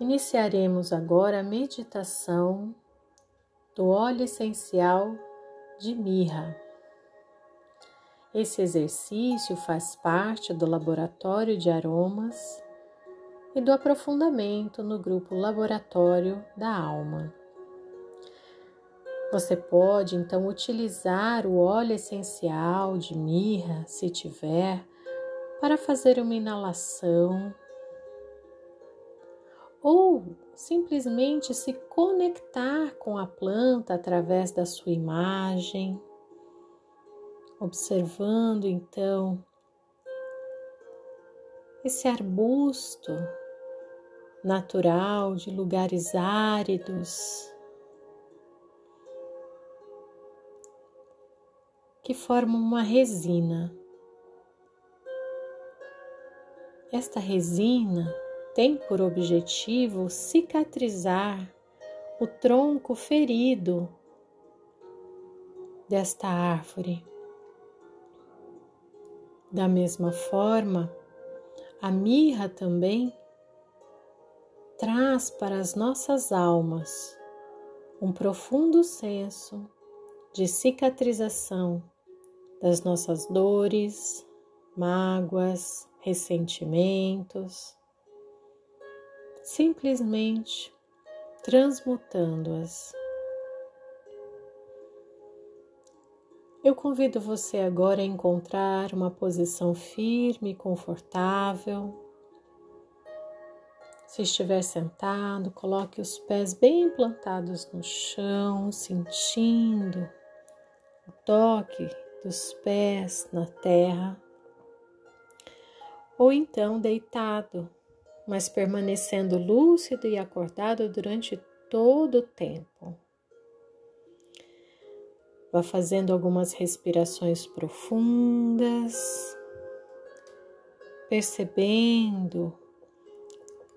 Iniciaremos agora a meditação do óleo essencial de mirra. Esse exercício faz parte do laboratório de aromas e do aprofundamento no grupo Laboratório da Alma. Você pode então utilizar o óleo essencial de mirra, se tiver, para fazer uma inalação ou simplesmente se conectar com a planta através da sua imagem, observando então esse arbusto natural de lugares áridos que formam uma resina. Esta resina tem por objetivo cicatrizar o tronco ferido desta árvore. Da mesma forma, a mirra também traz para as nossas almas um profundo senso de cicatrização das nossas dores, mágoas, ressentimentos simplesmente transmutando-as. Eu convido você agora a encontrar uma posição firme e confortável. Se estiver sentado, coloque os pés bem plantados no chão, sentindo o toque dos pés na terra. Ou então deitado, mas permanecendo lúcido e acordado durante todo o tempo. Vá fazendo algumas respirações profundas, percebendo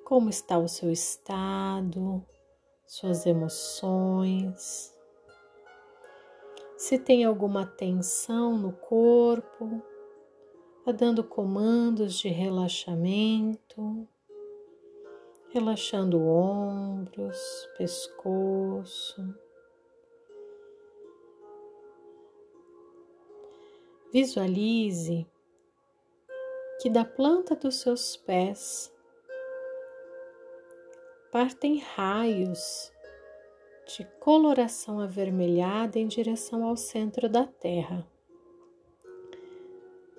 como está o seu estado, suas emoções. Se tem alguma tensão no corpo, vá dando comandos de relaxamento relaxando ombros, pescoço. Visualize que da planta dos seus pés partem raios de coloração avermelhada em direção ao centro da Terra,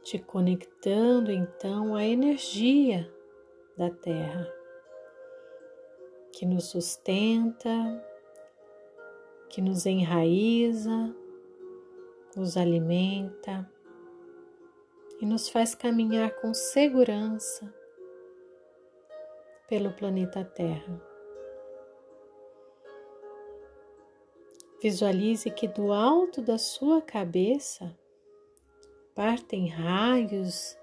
te conectando então à energia da Terra que nos sustenta, que nos enraiza, nos alimenta e nos faz caminhar com segurança pelo planeta Terra. Visualize que do alto da sua cabeça partem raios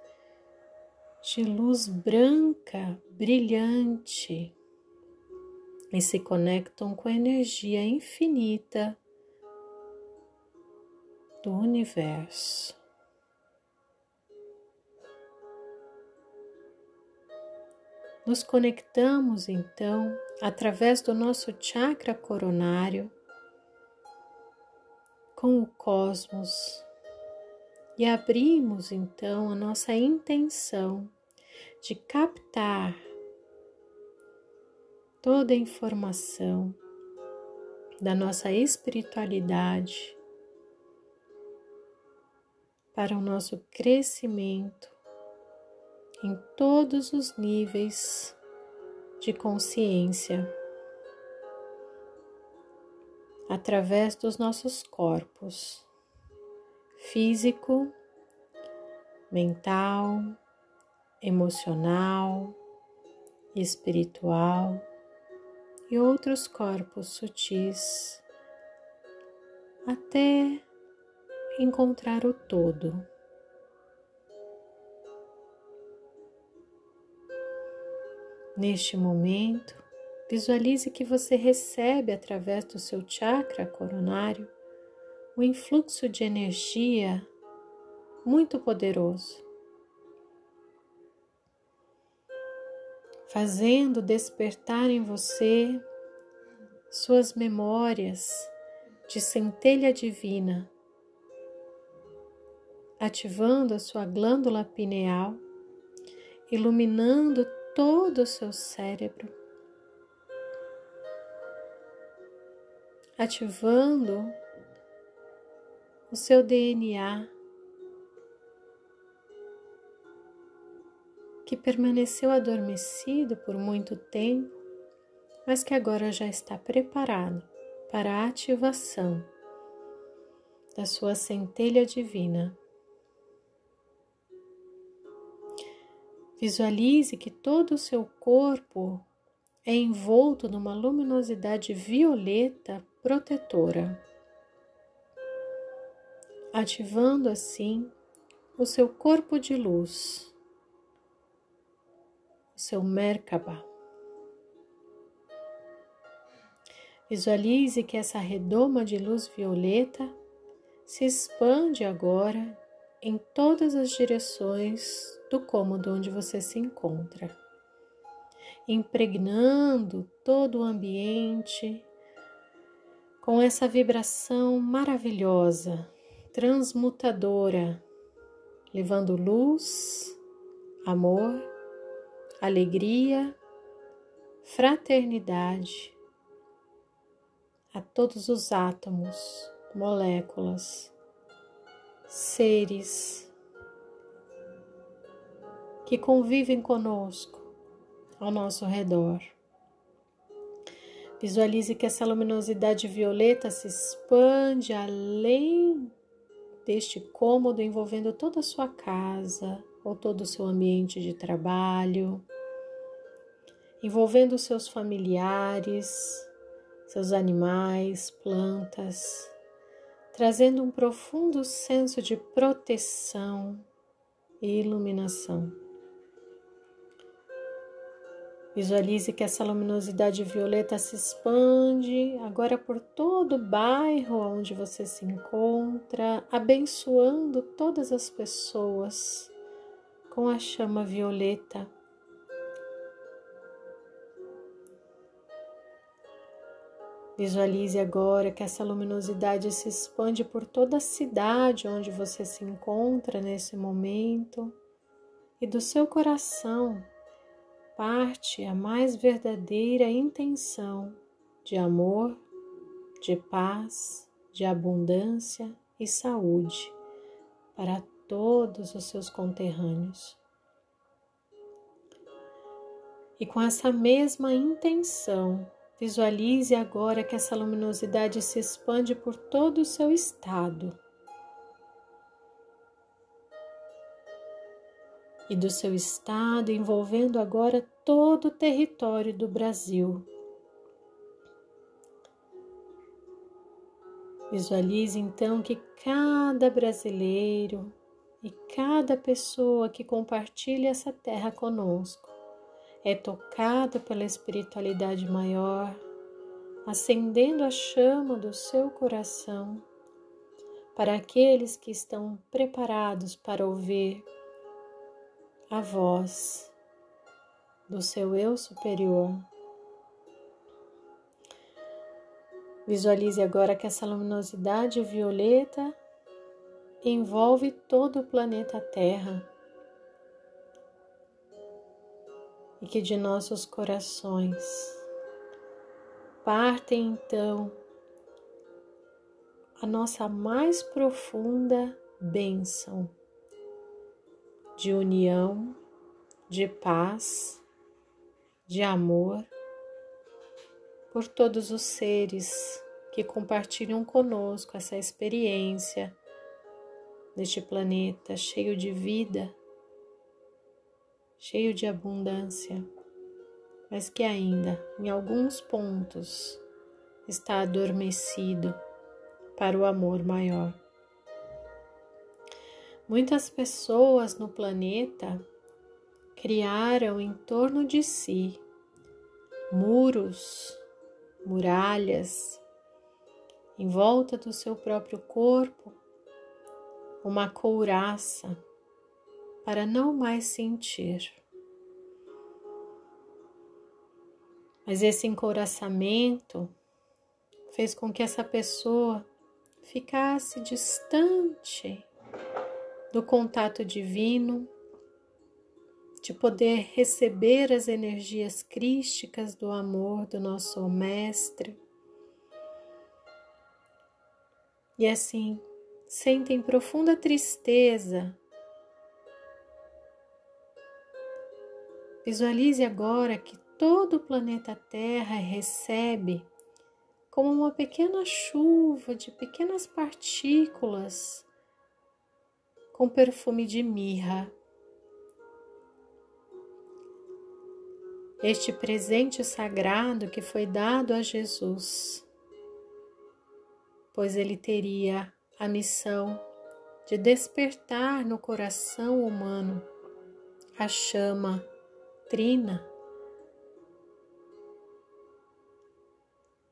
de luz branca, brilhante, e se conectam com a energia infinita do universo. Nos conectamos então através do nosso chakra coronário com o cosmos e abrimos então a nossa intenção de captar toda a informação da nossa espiritualidade para o nosso crescimento em todos os níveis de consciência através dos nossos corpos físico, mental, emocional, espiritual e outros corpos sutis até encontrar o todo. Neste momento, visualize que você recebe através do seu chakra coronário um influxo de energia muito poderoso fazendo despertar em você suas memórias de centelha divina, ativando a sua glândula pineal, iluminando todo o seu cérebro, ativando o seu DNA que permaneceu adormecido por muito tempo, mas que agora já está preparado para a ativação da sua centelha divina. Visualize que todo o seu corpo é envolto numa luminosidade violeta protetora, ativando assim o seu corpo de luz seu Merkaba. Visualize que essa redoma de luz violeta se expande agora em todas as direções do cômodo onde você se encontra, impregnando todo o ambiente com essa vibração maravilhosa, transmutadora, levando luz, amor alegria, fraternidade a todos os átomos, moléculas, seres que convivem conosco ao nosso redor. Visualize que essa luminosidade violeta se expande além deste cômodo, envolvendo toda a sua casa ou todo o seu ambiente de trabalho, envolvendo seus familiares, seus animais, plantas, trazendo um profundo senso de proteção e iluminação. Visualize que essa luminosidade violeta se expande agora por todo o bairro onde você se encontra, abençoando todas as pessoas com a chama violeta. Visualize agora que essa luminosidade se expande por toda a cidade onde você se encontra nesse momento. E do seu coração parte a mais verdadeira intenção de amor, de paz, de abundância e saúde para todos os seus conterrâneos. E com essa mesma intenção, Visualize agora que essa luminosidade se expande por todo o seu estado. E do seu estado envolvendo agora todo o território do Brasil. Visualize então que cada brasileiro e cada pessoa que compartilha essa terra conosco é tocado pela espiritualidade maior, acendendo a chama do seu coração para aqueles que estão preparados para ouvir a voz do seu eu superior. Visualize agora que essa luminosidade violeta envolve todo o planeta Terra e que de nossos corações partem então a nossa mais profunda bênção de união, de paz, de amor por todos os seres que compartilham conosco essa experiência neste planeta cheio de vida cheio de abundância, mas que ainda, em alguns pontos, está adormecido para o amor maior. Muitas pessoas no planeta criaram em torno de si muros, muralhas, em volta do seu próprio corpo, uma couraça para não mais sentir. Mas esse encoraçamento fez com que essa pessoa ficasse distante do contato divino, de poder receber as energias crísticas do amor do nosso Mestre. E assim, sentem profunda tristeza. Visualize agora que todo o planeta Terra recebe como uma pequena chuva de pequenas partículas com perfume de mirra. Este presente sagrado que foi dado a Jesus, pois ele teria a missão de despertar no coração humano a chama trina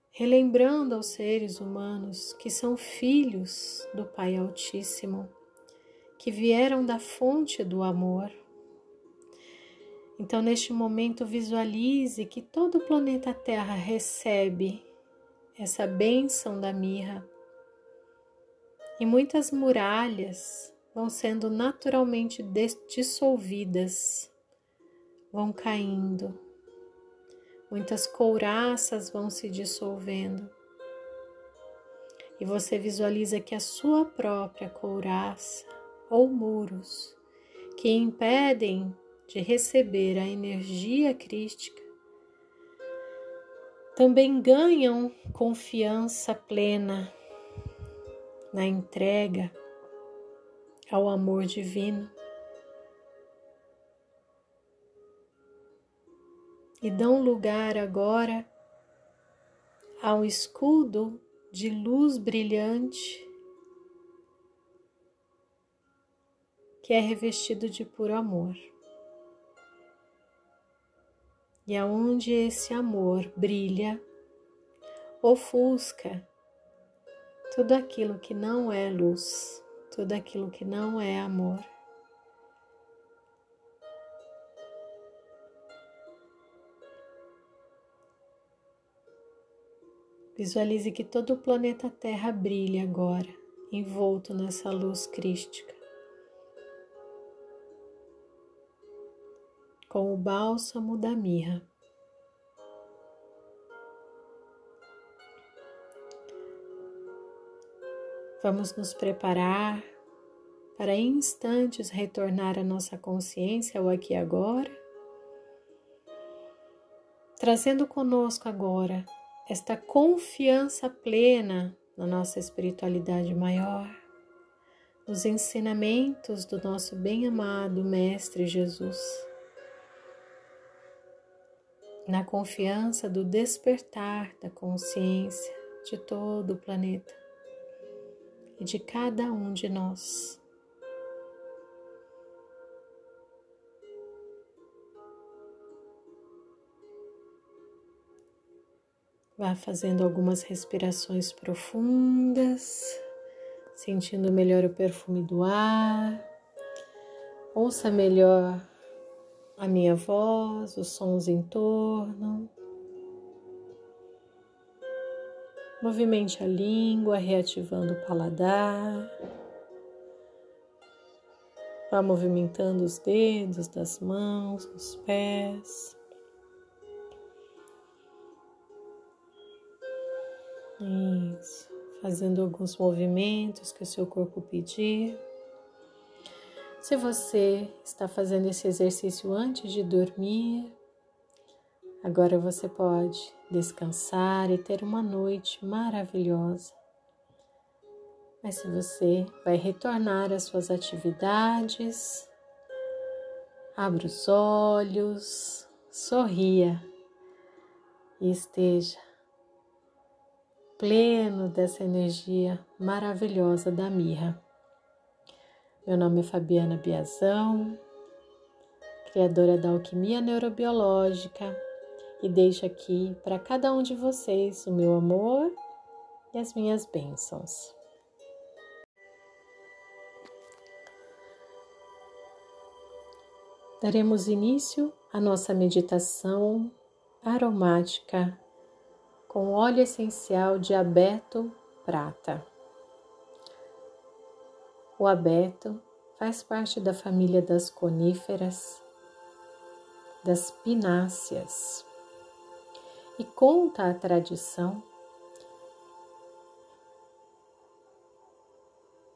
relembrando aos seres humanos que são filhos do Pai Altíssimo, que vieram da fonte do amor. Então, neste momento, visualize que todo o planeta Terra recebe essa bênção da mirra e muitas muralhas vão sendo naturalmente dissolvidas, vão caindo muitas couraças vão se dissolvendo. E você visualiza que a sua própria couraça ou muros que impedem de receber a energia crística também ganham confiança plena na entrega ao amor divino. e dão lugar agora a um escudo de luz brilhante que é revestido de puro amor. E aonde esse amor brilha, ofusca tudo aquilo que não é luz, tudo aquilo que não é amor. Visualize que todo o planeta Terra brilha agora, envolto nessa luz crística. Com o bálsamo da mirra. Vamos nos preparar para instantes retornar a nossa consciência ao aqui e agora, trazendo conosco agora esta confiança plena na nossa espiritualidade maior, nos ensinamentos do nosso bem-amado Mestre Jesus, na confiança do despertar da consciência de todo o planeta e de cada um de nós. Vá fazendo algumas respirações profundas, sentindo melhor o perfume do ar. Ouça melhor a minha voz, os sons em torno. Movimente a língua, reativando o paladar. Vá movimentando os dedos das mãos, dos pés. Isso. Fazendo alguns movimentos que o seu corpo pedir. Se você está fazendo esse exercício antes de dormir, agora você pode descansar e ter uma noite maravilhosa. Mas se você vai retornar às suas atividades, abra os olhos, sorria e esteja pleno dessa energia maravilhosa da mirra. Meu nome é Fabiana Biazão, criadora da alquimia neurobiológica, e deixo aqui para cada um de vocês o meu amor e as minhas bênçãos. Daremos início à nossa meditação aromática com óleo essencial de abeto prata. O abeto faz parte da família das coníferas, das pináceas, e conta a tradição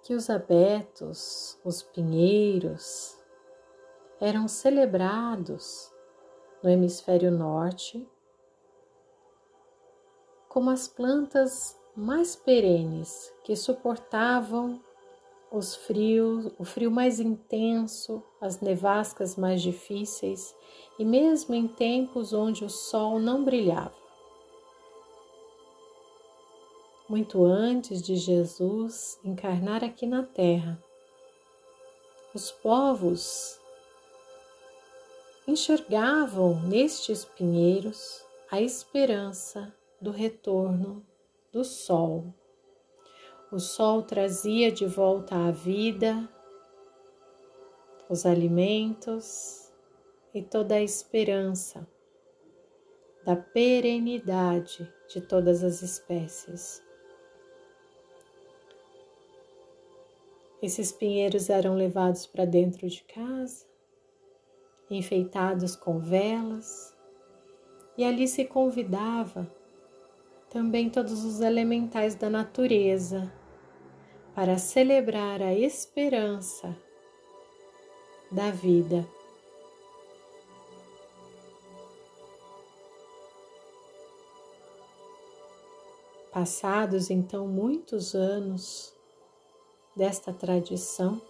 que os abetos, os pinheiros, eram celebrados no hemisfério norte como as plantas mais perenes que suportavam os frios, o frio mais intenso, as nevascas mais difíceis e mesmo em tempos onde o sol não brilhava. Muito antes de Jesus encarnar aqui na Terra, os povos enxergavam nestes pinheiros a esperança do retorno do sol. O sol trazia de volta a vida, os alimentos e toda a esperança da perenidade de todas as espécies. Esses pinheiros eram levados para dentro de casa, enfeitados com velas, e ali se convidava também todos os elementais da natureza para celebrar a esperança da vida. Passados então muitos anos desta tradição,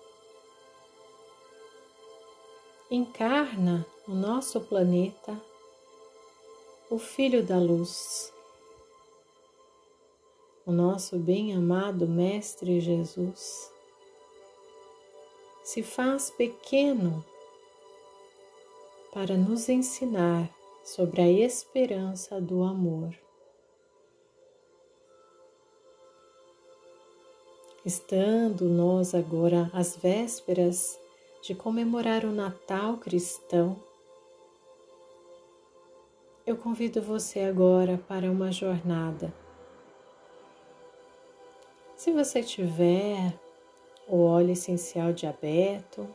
encarna no nosso planeta o Filho da Luz o nosso bem-amado Mestre Jesus se faz pequeno para nos ensinar sobre a esperança do amor. Estando nós agora às vésperas de comemorar o Natal cristão, eu convido você agora para uma jornada se você tiver o óleo essencial de abeto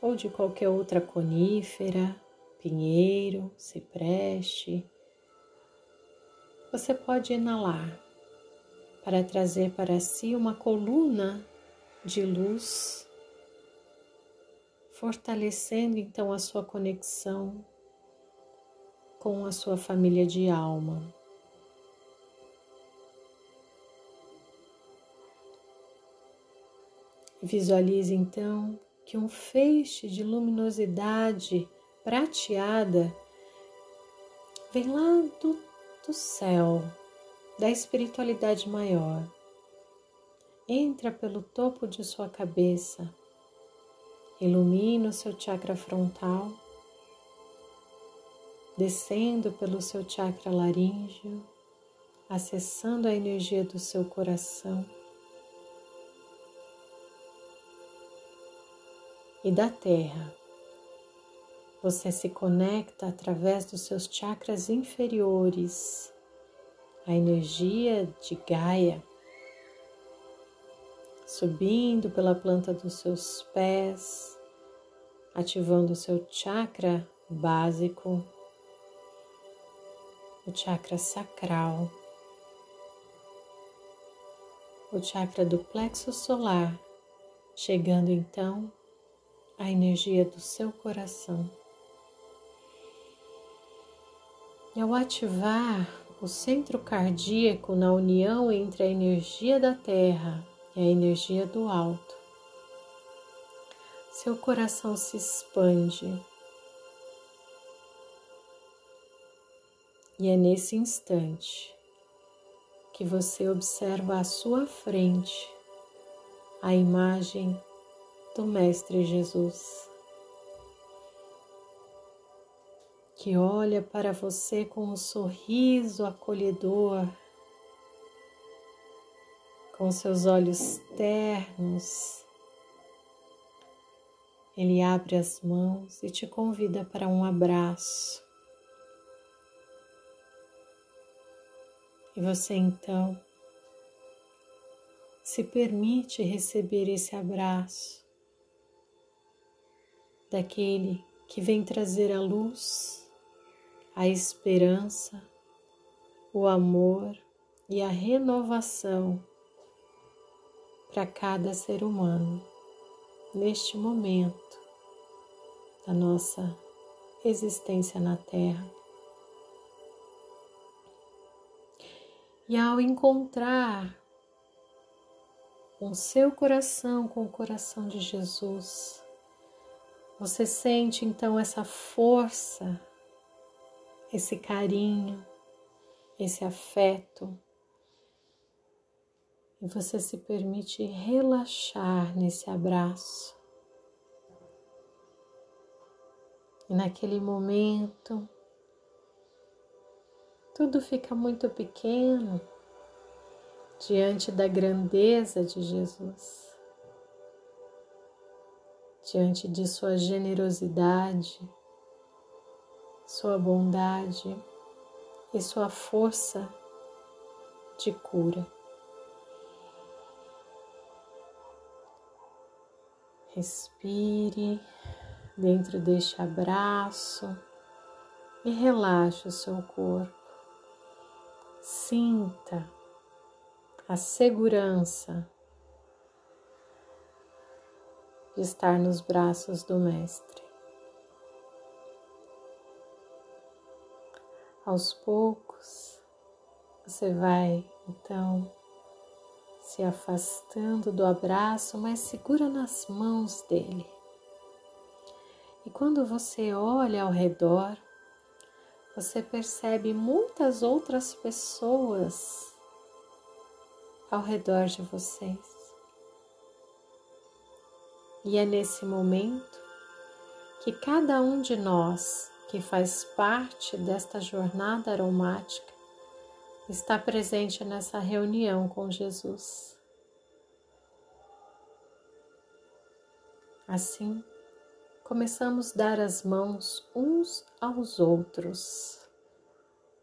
ou de qualquer outra conífera, pinheiro, cipreste, você pode inalar para trazer para si uma coluna de luz, fortalecendo então a sua conexão com a sua família de alma. Visualize então que um feixe de luminosidade prateada vem lá do, do céu, da espiritualidade maior. Entra pelo topo de sua cabeça, ilumina o seu chakra frontal, descendo pelo seu chakra laríngeo, acessando a energia do seu coração e da terra. Você se conecta através dos seus chakras inferiores, a energia de Gaia, subindo pela planta dos seus pés, ativando o seu chakra básico, o chakra sacral, o chakra do plexo solar, chegando então a energia do seu coração. E ao ativar o centro cardíaco na união entre a energia da terra e a energia do alto, seu coração se expande. E é nesse instante que você observa à sua frente a imagem do Mestre Jesus, que olha para você com um sorriso acolhedor, com seus olhos ternos. Ele abre as mãos e te convida para um abraço. E você então se permite receber esse abraço daquele que vem trazer a luz, a esperança, o amor e a renovação para cada ser humano neste momento da nossa existência na Terra. E ao encontrar o seu coração com o coração de Jesus, você sente então essa força, esse carinho, esse afeto, e você se permite relaxar nesse abraço. E naquele momento, tudo fica muito pequeno diante da grandeza de Jesus, diante de Sua generosidade, Sua bondade e Sua força de cura. Respire dentro deste abraço e relaxe o seu corpo. Sinta a segurança estar nos braços do Mestre. Aos poucos, você vai então se afastando do abraço, mas segura nas mãos dele. E quando você olha ao redor, você percebe muitas outras pessoas ao redor de vocês. E é nesse momento que cada um de nós que faz parte desta jornada aromática está presente nessa reunião com Jesus. Assim, começamos a dar as mãos uns aos outros,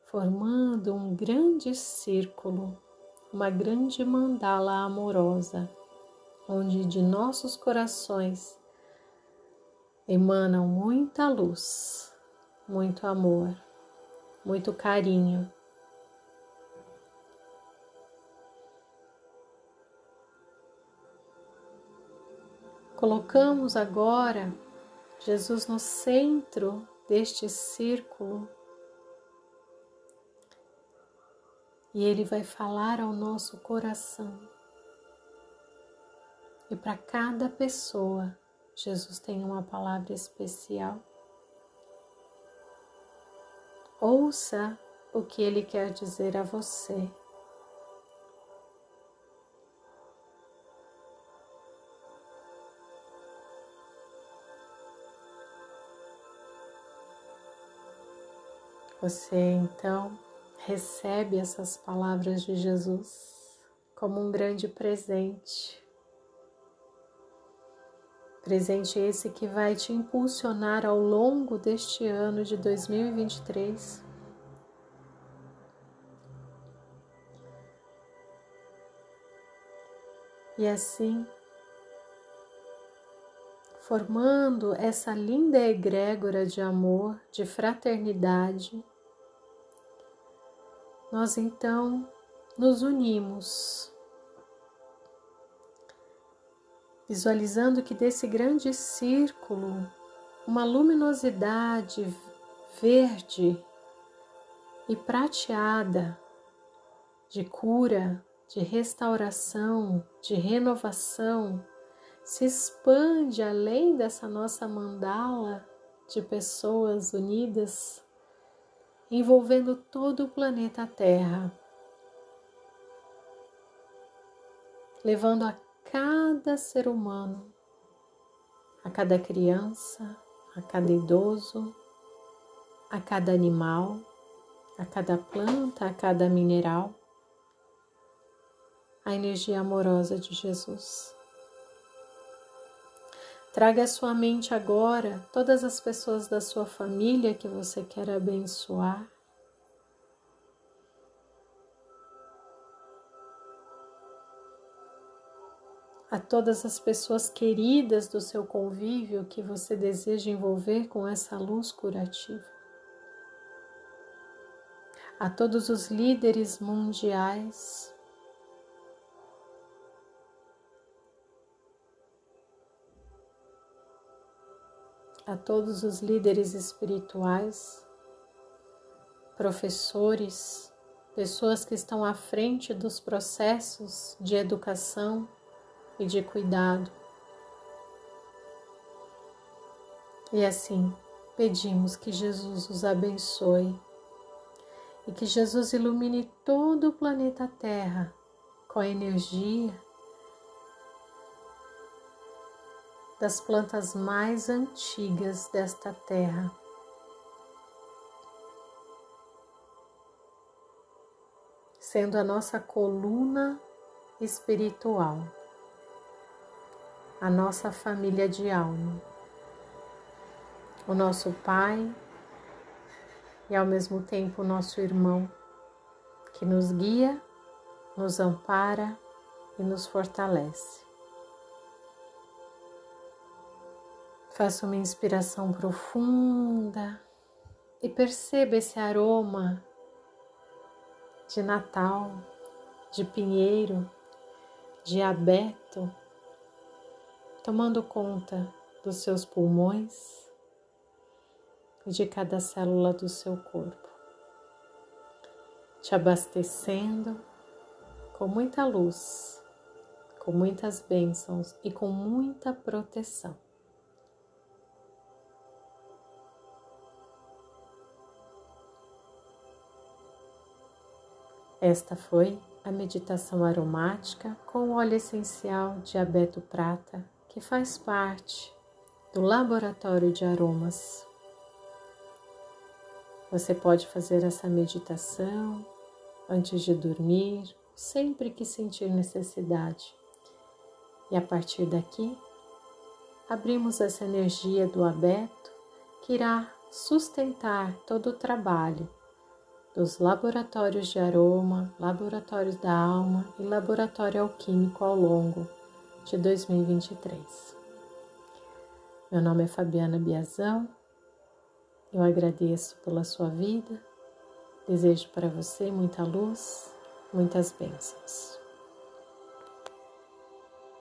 formando um grande círculo, uma grande mandala amorosa, onde de nossos corações emanam muita luz, muito amor, muito carinho Colocamos agora Jesus no centro deste círculo e Ele vai falar ao nosso coração. E para cada pessoa, Jesus tem uma palavra especial. Ouça o que Ele quer dizer a você. Você então recebe essas palavras de Jesus como um grande presente. Presente esse que vai te impulsionar ao longo deste ano de 2023. E assim, formando essa linda egrégora de amor, de fraternidade, nós então nos unimos, visualizando que desse grande círculo, uma luminosidade verde e prateada de cura, de restauração, de renovação, se expande além dessa nossa mandala de pessoas unidas envolvendo todo o planeta Terra, levando a cada ser humano, a cada criança, a cada idoso, a cada animal, a cada planta, a cada mineral, a energia amorosa de Jesus. Traga à sua mente agora todas as pessoas da sua família que você quer abençoar. A todas as pessoas queridas do seu convívio que você deseja envolver com essa luz curativa, a todos os líderes mundiais. A todos os líderes espirituais, professores, pessoas que estão à frente dos processos de educação e de cuidado. E assim pedimos que Jesus os abençoe e que Jesus ilumine todo o planeta Terra com a energia das plantas mais antigas desta terra. Sendo a nossa coluna espiritual a nossa família de alma, o nosso Pai e ao mesmo tempo o nosso irmão, que nos guia, nos ampara e nos fortalece. Faça uma inspiração profunda e perceba esse aroma de Natal, de pinheiro, de abeto tomando conta dos seus pulmões e de cada célula do seu corpo, te abastecendo com muita luz, com muitas bênçãos e com muita proteção. Esta foi a meditação aromática com óleo essencial de abeto prata que faz parte do laboratório de aromas. Você pode fazer essa meditação antes de dormir, sempre que sentir necessidade. E a partir daqui, abrimos essa energia do abeto que irá sustentar todo o trabalho dos laboratórios de aroma, laboratórios da alma e laboratório alquímico ao longo de 2023. Meu nome é Fabiana Biazão, eu agradeço pela sua vida, desejo para você muita luz, muitas bênçãos.